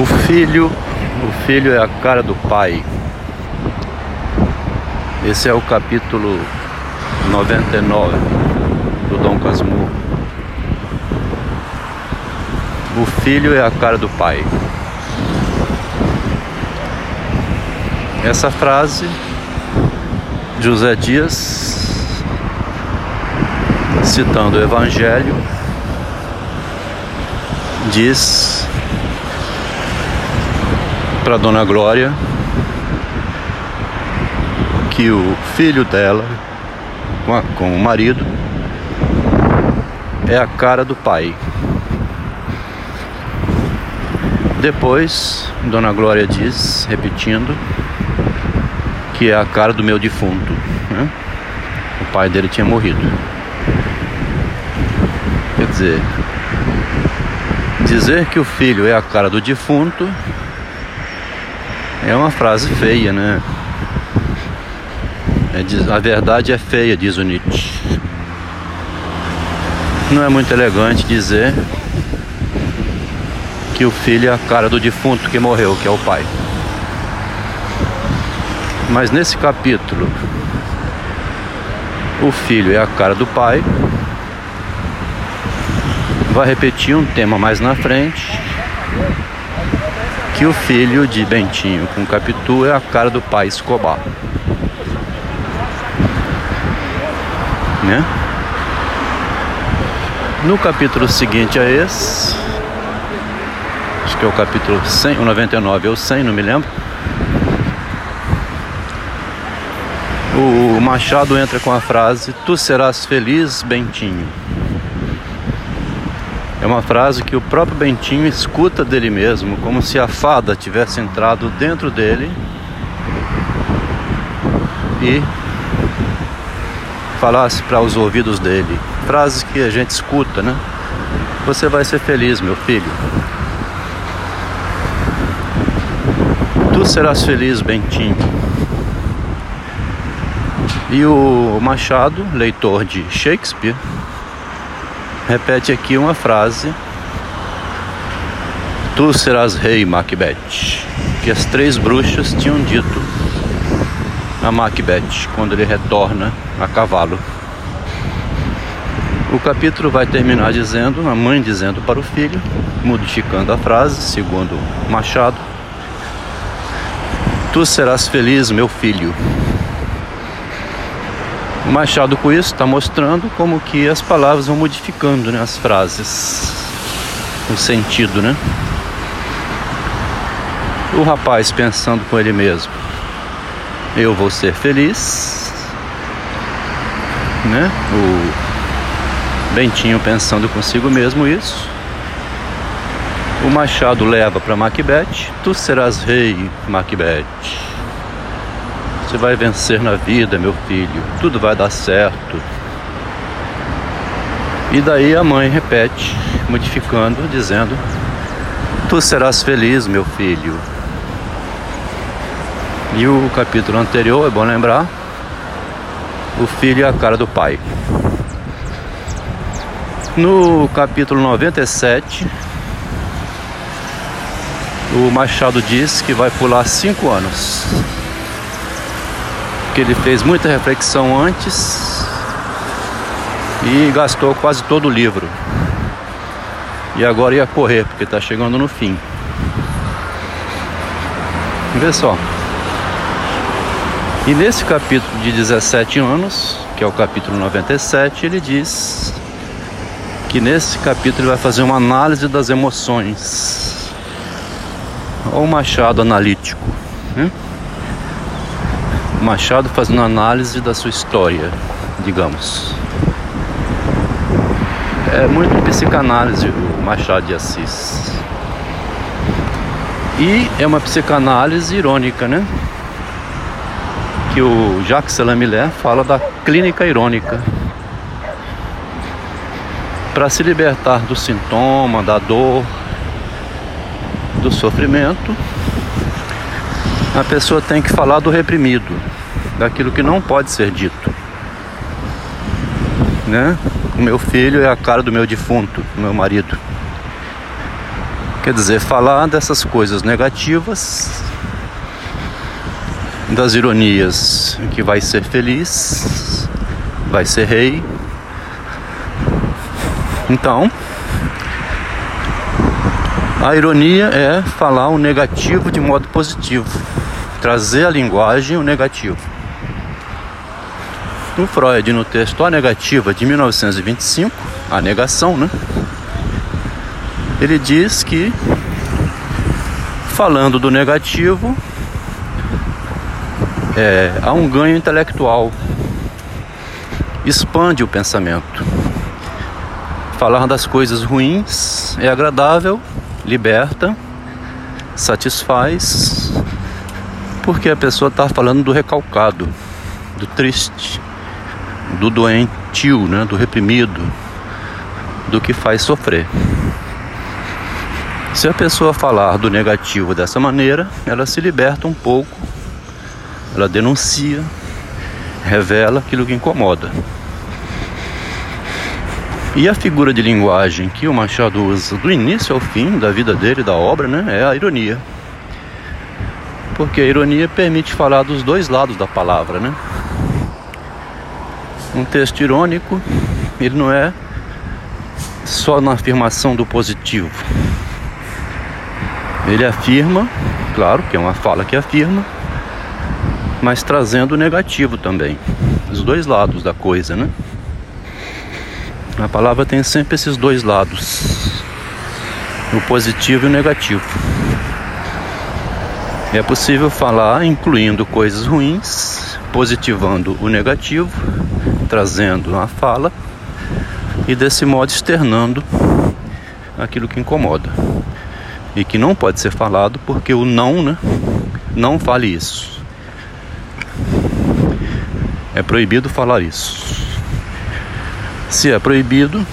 O filho, o filho é a cara do pai. Esse é o capítulo 99 do Dom Casmurro. O filho é a cara do pai. Essa frase, José Dias, citando o Evangelho, diz para Dona Glória que o filho dela, com, a, com o marido, é a cara do pai. Depois, Dona Glória diz, repetindo, que é a cara do meu defunto. Né? O pai dele tinha morrido. Quer dizer, dizer que o filho é a cara do defunto é uma frase feia, né? É, a verdade é feia, diz o Nietzsche. Não é muito elegante dizer que o filho é a cara do defunto que morreu, que é o pai. Mas nesse capítulo, o filho é a cara do pai. Vai repetir um tema mais na frente que o filho de Bentinho com Capitu é a cara do pai Escobar. Né? No capítulo seguinte a esse, acho que é o capítulo 100, o 99 ou 100, não me lembro. O Machado entra com a frase: Tu serás feliz, Bentinho. É uma frase que o próprio Bentinho escuta dele mesmo, como se a fada tivesse entrado dentro dele e falasse para os ouvidos dele. Frases que a gente escuta, né? Você vai ser feliz, meu filho. Tu serás feliz, Bentinho. E o Machado, leitor de Shakespeare, repete aqui uma frase: Tu serás rei, Macbeth, que as três bruxas tinham dito a Macbeth quando ele retorna a cavalo. O capítulo vai terminar dizendo, a mãe dizendo para o filho, modificando a frase, segundo Machado: Tu serás feliz, meu filho. Machado com isso está mostrando como que as palavras vão modificando né, as frases, o sentido, né? O rapaz pensando com ele mesmo, eu vou ser feliz, né? O Bentinho pensando consigo mesmo isso. O Machado leva para Macbeth, tu serás rei, Macbeth. Você vai vencer na vida, meu filho. Tudo vai dar certo. E daí a mãe repete, modificando, dizendo: Tu serás feliz, meu filho. E o capítulo anterior, é bom lembrar, o filho é a cara do pai. No capítulo 97, o Machado diz que vai pular cinco anos que ele fez muita reflexão antes e gastou quase todo o livro. E agora ia correr, porque está chegando no fim. Vê só. E nesse capítulo de 17 anos, que é o capítulo 97, ele diz que nesse capítulo ele vai fazer uma análise das emoções. Ou machado analítico. Né? Machado fazendo análise da sua história, digamos. É muito psicanálise o Machado de Assis. E é uma psicanálise irônica, né? Que o Jacques Salamilé fala da clínica irônica. Para se libertar do sintoma, da dor, do sofrimento, a pessoa tem que falar do reprimido, daquilo que não pode ser dito. Né? O meu filho é a cara do meu defunto, do meu marido. Quer dizer, falar dessas coisas negativas, das ironias que vai ser feliz, vai ser rei. Então, a ironia é falar o negativo de modo positivo, trazer a linguagem o negativo. O Freud, no texto A Negativa de 1925, a negação, né? Ele diz que, falando do negativo, é, há um ganho intelectual, expande o pensamento. Falar das coisas ruins é agradável, liberta, satisfaz, porque a pessoa está falando do recalcado, do triste, do doentio, né, do reprimido, do que faz sofrer. Se a pessoa falar do negativo dessa maneira, ela se liberta um pouco, ela denuncia, revela aquilo que incomoda. E a figura de linguagem que o Machado usa do início ao fim da vida dele, da obra, né, é a ironia. Porque a ironia permite falar dos dois lados da palavra, né? Um texto irônico, ele não é só na afirmação do positivo. Ele afirma, claro que é uma fala que afirma, mas trazendo o negativo também. Os dois lados da coisa, né? A palavra tem sempre esses dois lados, o positivo e o negativo. É possível falar incluindo coisas ruins, positivando o negativo, trazendo a fala e desse modo externando aquilo que incomoda e que não pode ser falado porque o não, né? Não fale isso. É proibido falar isso. Se é proibido,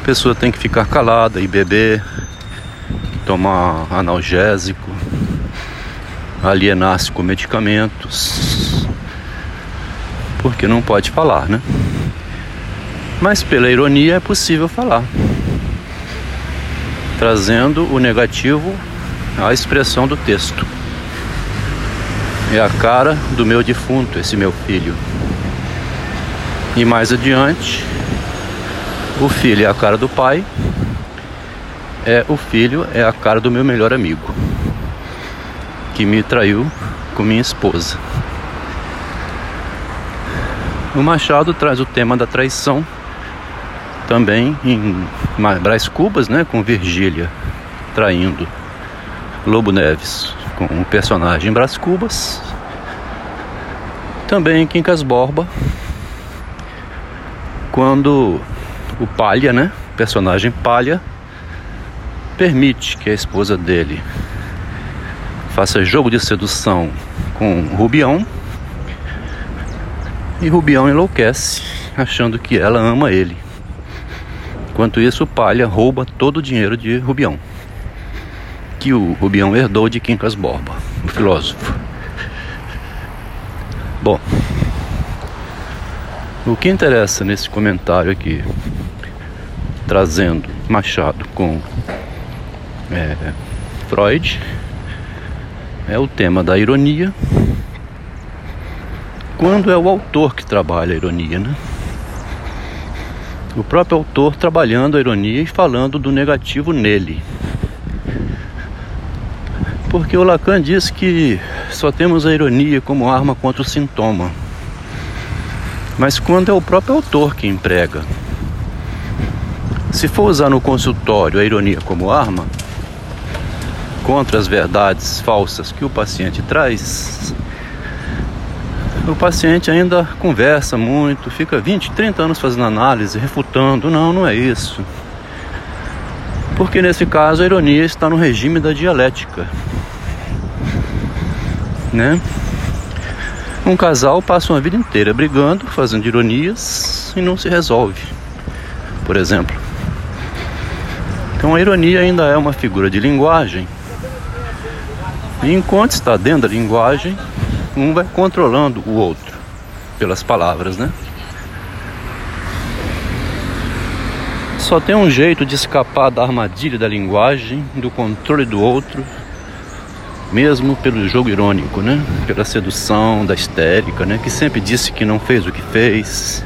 a pessoa tem que ficar calada e beber, tomar analgésico, alienar-se com medicamentos, porque não pode falar, né? Mas pela ironia é possível falar, trazendo o negativo à expressão do texto. É a cara do meu defunto, esse meu filho. E mais adiante, o filho é a cara do pai, é o filho é a cara do meu melhor amigo, que me traiu com minha esposa. O Machado traz o tema da traição também em Brás Cubas, né, com Virgília traindo Lobo Neves com o personagem Brás Cubas. Também em Quincas Borba, quando o Palha, né, personagem Palha, permite que a esposa dele faça jogo de sedução com Rubião e Rubião enlouquece, achando que ela ama ele. Enquanto isso, Palha rouba todo o dinheiro de Rubião, que o Rubião herdou de Quincas Borba, o filósofo. Bom, o que interessa nesse comentário aqui, trazendo Machado com é, Freud, é o tema da ironia. Quando é o autor que trabalha a ironia, né? o próprio autor trabalhando a ironia e falando do negativo nele. Porque o Lacan diz que só temos a ironia como arma contra o sintoma. Mas quando é o próprio autor que emprega. Se for usar no consultório a ironia como arma, contra as verdades falsas que o paciente traz, o paciente ainda conversa muito, fica 20, 30 anos fazendo análise, refutando. Não, não é isso. Porque nesse caso a ironia está no regime da dialética. Né? Um casal passa uma vida inteira brigando, fazendo ironias e não se resolve, por exemplo. Então a ironia ainda é uma figura de linguagem. E enquanto está dentro da linguagem, um vai controlando o outro pelas palavras, né? Só tem um jeito de escapar da armadilha da linguagem, do controle do outro, mesmo pelo jogo irônico, né? Pela sedução da histérica, né? Que sempre disse que não fez o que fez,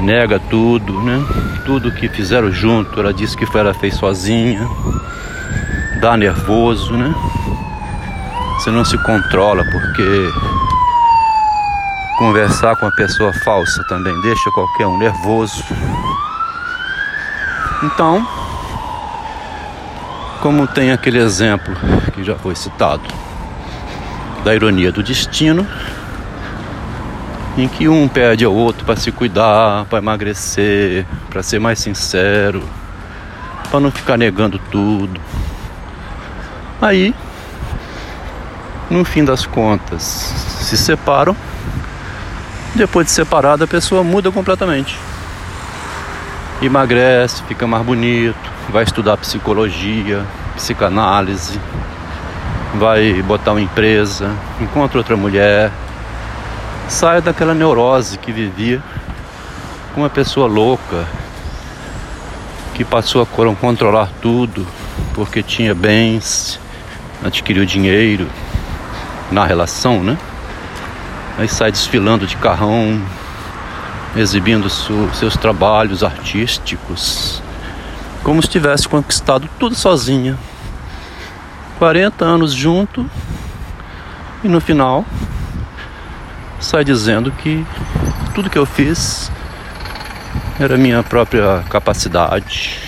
nega tudo, né? Tudo que fizeram junto, ela disse que foi ela fez sozinha, dá nervoso, né? Você não se controla porque conversar com uma pessoa falsa também deixa qualquer um nervoso. Então, como tem aquele exemplo que já foi citado da ironia do destino, em que um pede ao outro para se cuidar, para emagrecer, para ser mais sincero, para não ficar negando tudo. Aí, no fim das contas, se separam. Depois de separada, a pessoa muda completamente. Emagrece, fica mais bonito, vai estudar psicologia, psicanálise, vai botar uma empresa, encontra outra mulher, sai daquela neurose que vivia com uma pessoa louca que passou a controlar tudo porque tinha bens, adquiriu dinheiro na relação, né? Aí sai desfilando de carrão, exibindo seus trabalhos artísticos, como se tivesse conquistado tudo sozinha. 40 anos junto e no final sai dizendo que tudo que eu fiz era minha própria capacidade.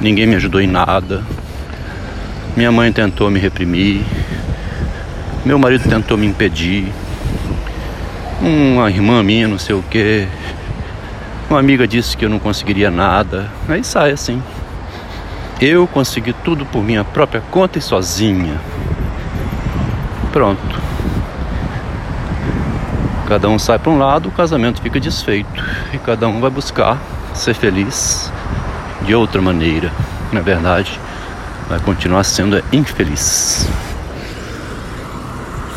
Ninguém me ajudou em nada. Minha mãe tentou me reprimir. Meu marido tentou me impedir. Uma irmã minha, não sei o que. Uma amiga disse que eu não conseguiria nada. Aí sai assim. Eu consegui tudo por minha própria conta e sozinha. Pronto. Cada um sai para um lado, o casamento fica desfeito e cada um vai buscar ser feliz de outra maneira. Na verdade, vai continuar sendo infeliz.